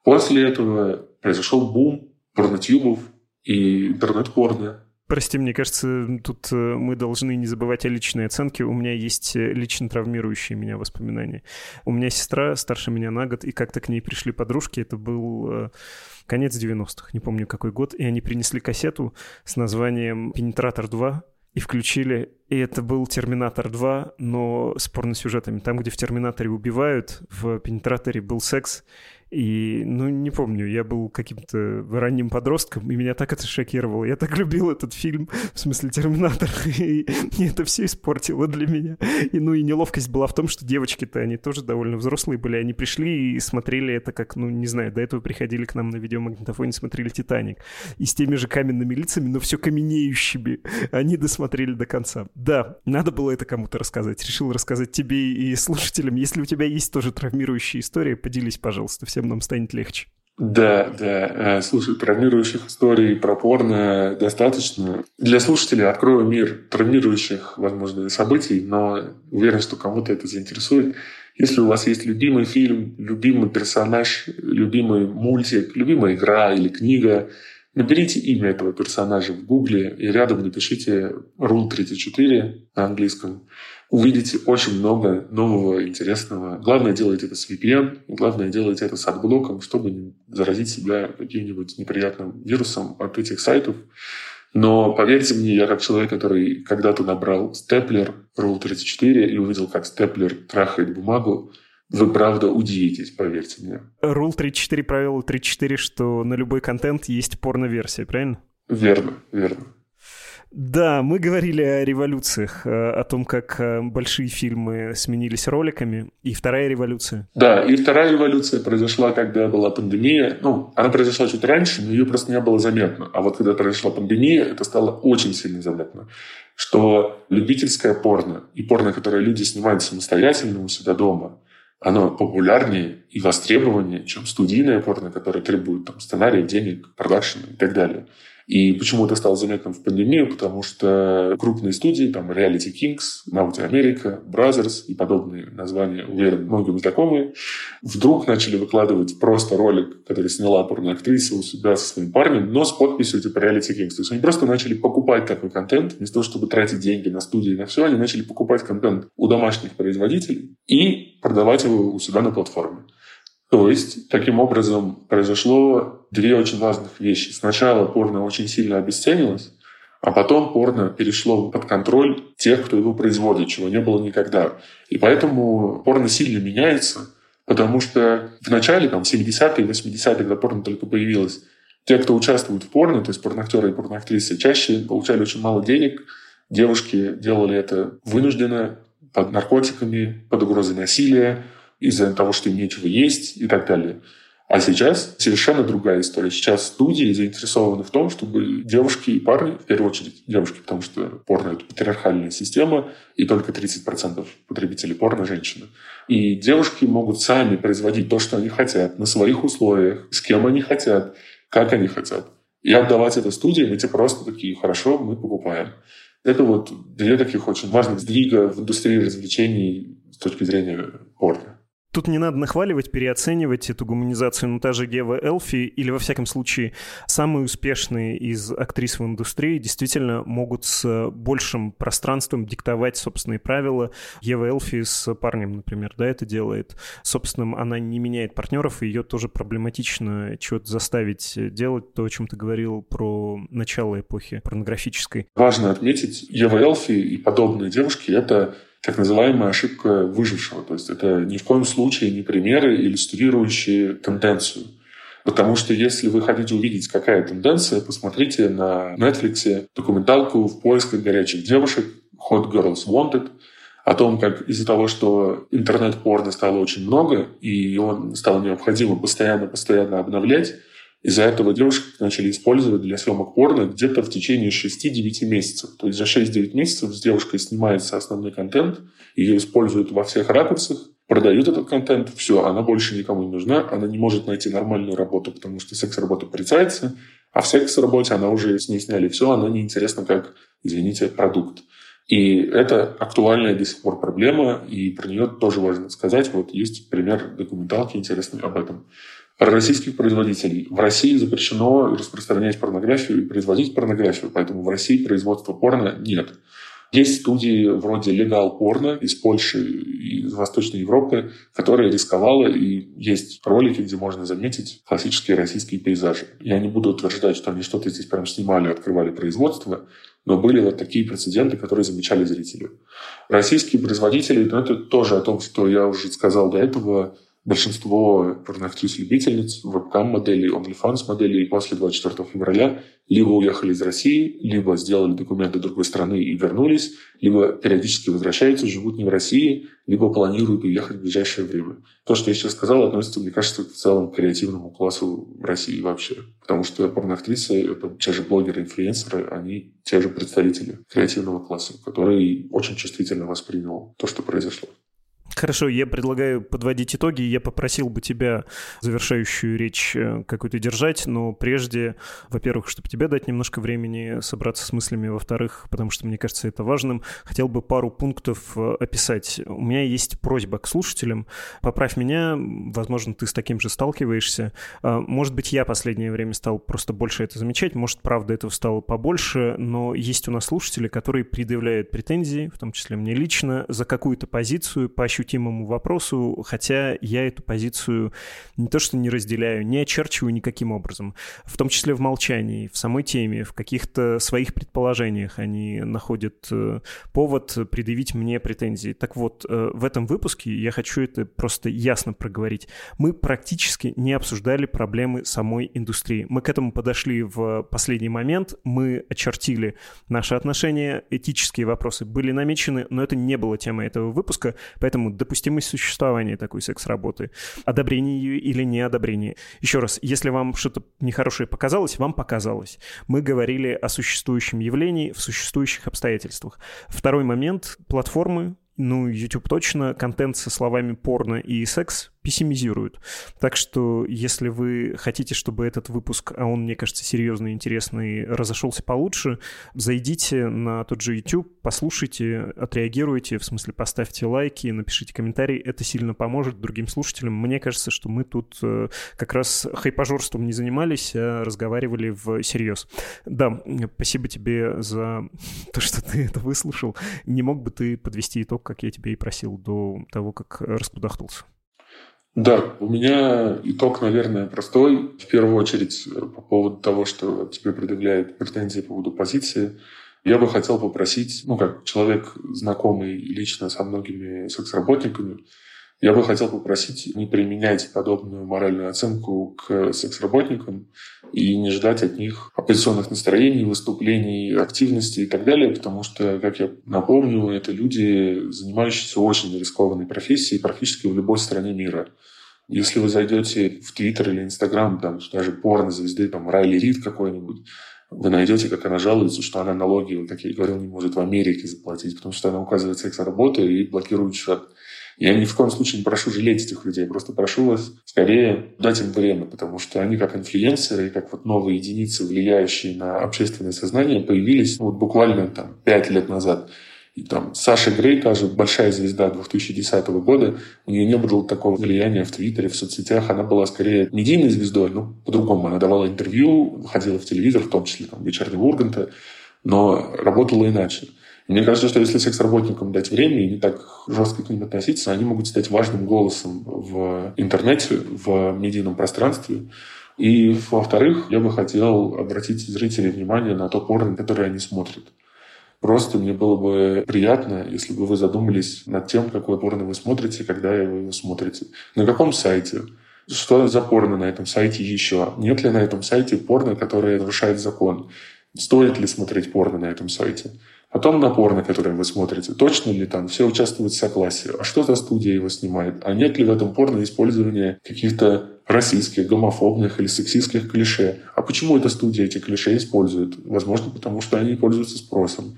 После этого произошел бум порнотюбов и интернет-порно. Прости, мне кажется, тут э, мы должны не забывать о личной оценке. У меня есть э, лично травмирующие меня воспоминания. У меня сестра старше меня на год, и как-то к ней пришли подружки. Это был э, конец 90-х, не помню какой год. И они принесли кассету с названием «Пенетратор 2», и включили, и это был «Терминатор 2», но с порносюжетами. Там, где в «Терминаторе» убивают, в «Пенетраторе» был секс, и, ну, не помню, я был каким-то ранним подростком, и меня так это шокировало. Я так любил этот фильм, в смысле «Терминатор», [LAUGHS] и, и это все испортило для меня. И, ну, и неловкость была в том, что девочки-то, они тоже довольно взрослые были, они пришли и смотрели это как, ну, не знаю, до этого приходили к нам на видеомагнитофоне, смотрели «Титаник». И с теми же каменными лицами, но все каменеющими. Они досмотрели до конца. Да, надо было это кому-то рассказать. Решил рассказать тебе и слушателям. Если у тебя есть тоже травмирующие истории, поделись, пожалуйста. Всем всем нам станет легче. Да, да. Э, слушай, травмирующих историй про порно достаточно. Для слушателей открою мир травмирующих, возможно, событий, но уверен, что кому-то это заинтересует. Если у вас есть любимый фильм, любимый персонаж, любимый мультик, любимая игра или книга, наберите имя этого персонажа в гугле и рядом напишите Rule 34 на английском увидите очень много нового, интересного. Главное, делайте это с VPN, главное, делайте это с отблоком, чтобы не заразить себя каким-нибудь неприятным вирусом от этих сайтов. Но поверьте мне, я как человек, который когда-то набрал степлер Rule 34 и увидел, как степлер трахает бумагу, вы правда удивитесь, поверьте мне. Rule 34, правило 34, что на любой контент есть порно-версия, правильно? Верно, верно. Да, мы говорили о революциях, э, о том, как э, большие фильмы сменились роликами. И вторая революция. Да, и вторая революция произошла, когда была пандемия. Ну, она произошла чуть раньше, но ее просто не было заметно. А вот когда произошла пандемия, это стало очень сильно заметно. Что любительское порно и порно, которое люди снимают самостоятельно у себя дома, оно популярнее и востребованнее, чем студийное порно, которое требует там, сценария, денег, продакшена и так далее. И почему это стало заметным в пандемию? Потому что крупные студии, там Reality Kings, Naughty America, Brothers и подобные названия, уверен, многим знакомые, вдруг начали выкладывать просто ролик, который сняла порноактриса у себя со своим парнем, но с подписью типа Reality Kings. То есть они просто начали покупать такой контент, вместо того, чтобы тратить деньги на студии и на все, они начали покупать контент у домашних производителей и продавать его у себя на платформе. То есть, таким образом, произошло две очень важных вещи. Сначала порно очень сильно обесценилось, а потом порно перешло под контроль тех, кто его производит, чего не было никогда. И поэтому порно сильно меняется, потому что в начале, там, 70-е, 80-е, когда порно только появилось, те, кто участвует в порно, то есть порноактеры и порноактрисы, чаще получали очень мало денег. Девушки делали это вынужденно, под наркотиками, под угрозой насилия, из-за того, что им нечего есть и так далее. А сейчас совершенно другая история. Сейчас студии заинтересованы в том, чтобы девушки и парни, в первую очередь девушки, потому что порно – это патриархальная система, и только 30% потребителей порно – женщины. И девушки могут сами производить то, что они хотят, на своих условиях, с кем они хотят, как они хотят. И отдавать это студиям, эти просто такие, хорошо, мы покупаем. Это вот две таких очень важных сдвига в индустрии развлечений с точки зрения порно. Тут не надо нахваливать, переоценивать эту гуманизацию, но та же Гева Элфи или, во всяком случае, самые успешные из актрис в индустрии действительно могут с большим пространством диктовать собственные правила. Ева Элфи с парнем, например, да, это делает. Собственным она не меняет партнеров, и ее тоже проблематично чего-то заставить делать, то, о чем ты говорил про начало эпохи порнографической. Важно отметить, Ева Элфи и подобные девушки — это так называемая ошибка выжившего. То есть это ни в коем случае не примеры, иллюстрирующие тенденцию. Потому что если вы хотите увидеть, какая тенденция, посмотрите на Netflix документалку «В поисках горячих девушек» «Hot Girls Wanted», о том, как из-за того, что интернет-порно стало очень много, и его стало необходимо постоянно-постоянно обновлять, из-за этого девушек начали использовать для съемок порно где-то в течение 6-9 месяцев. То есть за 6-9 месяцев с девушкой снимается основной контент, ее используют во всех ракурсах, продают этот контент, все, она больше никому не нужна, она не может найти нормальную работу, потому что секс-работа порицается, а в секс-работе она уже с ней сняли все, она неинтересна как, извините, продукт. И это актуальная до сих пор проблема, и про нее тоже важно сказать. Вот есть пример документалки интересный об этом российских производителей. В России запрещено распространять порнографию и производить порнографию, поэтому в России производства порно нет. Есть студии вроде Legal Porno из Польши и из Восточной Европы, которые рисковала, и есть ролики, где можно заметить классические российские пейзажи. Я не буду утверждать, что они что-то здесь прям снимали, открывали производство, но были вот такие прецеденты, которые замечали зрители. Российские производители, ну, это тоже о том, что я уже сказал до этого, большинство порноактрис-любительниц, вебкам-моделей, OnlyFans-моделей после 24 февраля либо уехали из России, либо сделали документы другой страны и вернулись, либо периодически возвращаются, живут не в России, либо планируют уехать в ближайшее время. То, что я сейчас сказал, относится, мне кажется, в целом к креативному классу в России вообще. Потому что порноактрисы, это те же блогеры, инфлюенсеры, они те же представители креативного класса, который очень чувствительно воспринял то, что произошло. Хорошо, я предлагаю подводить итоги. Я попросил бы тебя завершающую речь э, какую-то держать, но прежде, во-первых, чтобы тебе дать немножко времени собраться с мыслями, во-вторых, потому что мне кажется это важным, хотел бы пару пунктов э, описать. У меня есть просьба к слушателям. Поправь меня, возможно, ты с таким же сталкиваешься. А, может быть, я последнее время стал просто больше это замечать, может, правда, этого стало побольше, но есть у нас слушатели, которые предъявляют претензии, в том числе мне лично, за какую-то позицию по ощущениям ощутимому вопросу, хотя я эту позицию не то что не разделяю, не очерчиваю никаким образом. В том числе в молчании, в самой теме, в каких-то своих предположениях они находят э, повод предъявить мне претензии. Так вот, э, в этом выпуске я хочу это просто ясно проговорить. Мы практически не обсуждали проблемы самой индустрии. Мы к этому подошли в последний момент, мы очертили наши отношения, этические вопросы были намечены, но это не было темой этого выпуска, поэтому допустимость существования такой секс-работы, одобрение ее или неодобрение. Еще раз, если вам что-то нехорошее показалось, вам показалось. Мы говорили о существующем явлении в существующих обстоятельствах. Второй момент. Платформы, ну, YouTube точно, контент со словами порно и секс пессимизируют. Так что, если вы хотите, чтобы этот выпуск, а он, мне кажется, серьезный, интересный, разошелся получше, зайдите на тот же YouTube, послушайте, отреагируйте, в смысле поставьте лайки, напишите комментарии, это сильно поможет другим слушателям. Мне кажется, что мы тут э, как раз хайпажорством не занимались, а разговаривали всерьез. Да, спасибо тебе за то, что ты это выслушал. Не мог бы ты подвести итог, как я тебе и просил, до того, как раскудахтался? Да, у меня итог, наверное, простой. В первую очередь по поводу того, что тебе предъявляют претензии по поводу позиции. Я бы хотел попросить, ну, как человек, знакомый лично со многими секс-работниками, Я бы хотел попросить не применять подобную моральную оценку к секс-работникам и не ждать от них оппозиционных настроений, выступлений, активности и так далее, потому что, как я напомню, это люди, занимающиеся очень рискованной профессией практически в любой стране мира. Если вы зайдете в Твиттер или Инстаграм, там даже порно-звезды, там Райли Рид какой-нибудь, вы найдете, как она жалуется, что она налоги, как я говорил, не может в Америке заплатить, потому что она указывает секс работы и блокирует счет. Я ни в коем случае не прошу жалеть этих людей, просто прошу вас скорее дать им время, потому что они как инфлюенсеры, как вот новые единицы, влияющие на общественное сознание, появились ну, вот буквально там пять лет назад. И там Саша Грей, та же большая звезда 2010 года, у нее не было такого влияния в Твиттере, в соцсетях. Она была скорее медийной звездой, но по-другому. Она давала интервью, выходила в телевизор, в том числе там, вечернего Урганта, но работала иначе. И мне кажется, что если секс-работникам дать время и не так жестко к ним относиться, они могут стать важным голосом в интернете, в медийном пространстве. И, во-вторых, я бы хотел обратить зрителей внимание на то порно, которое они смотрят. Просто мне было бы приятно, если бы вы задумались над тем, какое порно вы смотрите, когда вы его смотрите. На каком сайте? Что за порно на этом сайте еще? Нет ли на этом сайте порно, которое нарушает закон? Стоит ли смотреть порно на этом сайте? Потом на порно, которое вы смотрите, точно ли там все участвуют в согласии? А что за студия его снимает? А нет ли в этом порно использования каких-то российских, гомофобных или сексистских клише? А почему эта студия эти клише использует? Возможно, потому что они пользуются спросом.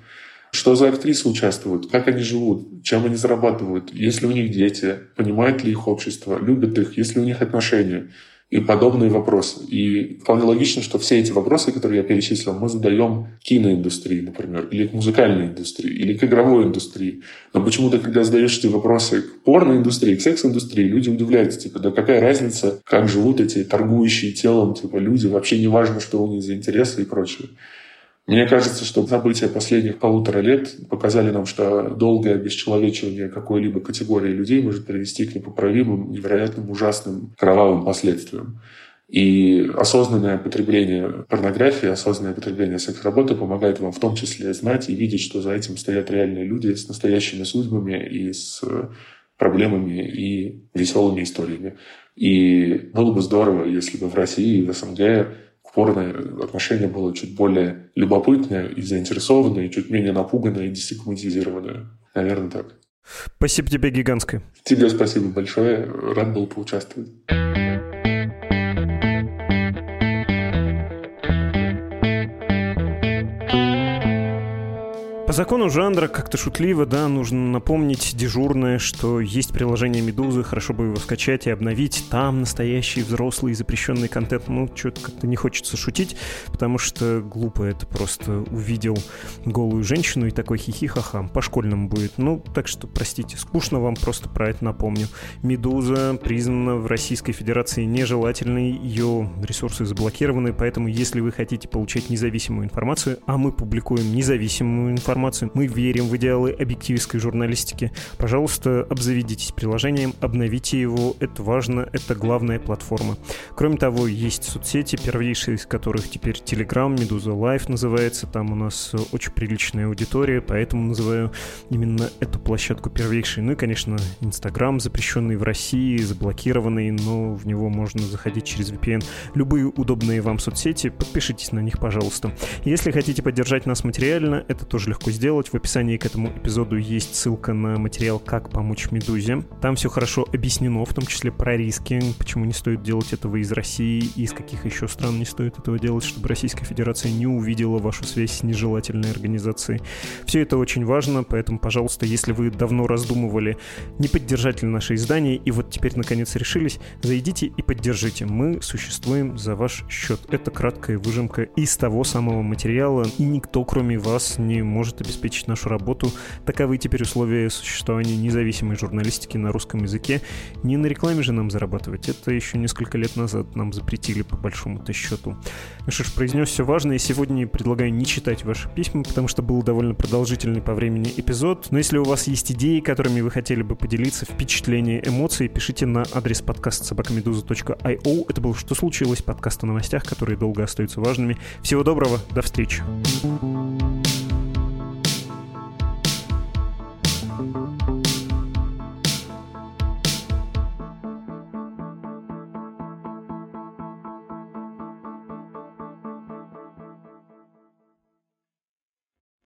Что за актрисы участвуют? Как они живут? Чем они зарабатывают? Есть ли у них дети? Понимает ли их общество? Любят их? Есть ли у них отношения? И подобные вопросы. И вполне логично, что все эти вопросы, которые я перечислил, мы задаем киноиндустрии, например, или к музыкальной индустрии, или к игровой индустрии. Но почему-то, когда задаешь эти вопросы к порноиндустрии, к секс-индустрии, люди удивляются, типа, да какая разница, как живут эти торгующие телом, типа, люди, вообще не важно, что у них за интересы и прочее. Мне кажется, что события последних полутора лет показали нам, что долгое обесчеловечивание какой-либо категории людей может привести к непоправимым, невероятным, ужасным, кровавым последствиям. И осознанное потребление порнографии, осознанное потребление секс-работы помогает вам в том числе знать и видеть, что за этим стоят реальные люди с настоящими судьбами и с проблемами и веселыми историями. И было бы здорово, если бы в России и в СНГ порно отношение было чуть более любопытное и заинтересованное, и чуть менее напуганное и дестигматизированное. Наверное, так. Спасибо тебе гигантское. Тебе спасибо большое. Рад был поучаствовать. Закону жанра как-то шутливо, да, нужно напомнить дежурное, что есть приложение «Медузы», хорошо бы его скачать и обновить. Там настоящий взрослый запрещенный контент. Ну, что-то как-то не хочется шутить, потому что глупо это просто увидел голую женщину и такой хихи-ха-ха. По-школьному будет. Ну, так что, простите, скучно вам, просто про это напомню. «Медуза» признана в Российской Федерации нежелательной, ее ресурсы заблокированы, поэтому если вы хотите получать независимую информацию, а мы публикуем независимую информацию, информацию. Мы верим в идеалы объективистской журналистики. Пожалуйста, обзаведитесь приложением, обновите его. Это важно, это главная платформа. Кроме того, есть соцсети, первейшие из которых теперь Telegram, Медуза Live называется. Там у нас очень приличная аудитория, поэтому называю именно эту площадку первейшей. Ну и, конечно, Инстаграм, запрещенный в России, заблокированный, но в него можно заходить через VPN. Любые удобные вам соцсети, подпишитесь на них, пожалуйста. Если хотите поддержать нас материально, это тоже легко сделать. В описании к этому эпизоду есть ссылка на материал «Как помочь Медузе». Там все хорошо объяснено, в том числе про риски, почему не стоит делать этого из России и из каких еще стран не стоит этого делать, чтобы Российская Федерация не увидела вашу связь с нежелательной организацией. Все это очень важно, поэтому, пожалуйста, если вы давно раздумывали, не поддержать ли наше издание, и вот теперь наконец решились, зайдите и поддержите. Мы существуем за ваш счет. Это краткая выжимка из того самого материала, и никто, кроме вас, не может обеспечить нашу работу. Таковы теперь условия существования независимой журналистики на русском языке. Не на рекламе же нам зарабатывать. Это еще несколько лет назад нам запретили по большому-то счету. Ну что ж, произнес все важное. Сегодня предлагаю не читать ваши письма, потому что был довольно продолжительный по времени эпизод. Но если у вас есть идеи, которыми вы хотели бы поделиться, впечатления, эмоции, пишите на адрес подкаста собакамедуза.io. Это был «Что случилось?» подкаст о новостях, которые долго остаются важными. Всего доброго, до встречи. Thank you.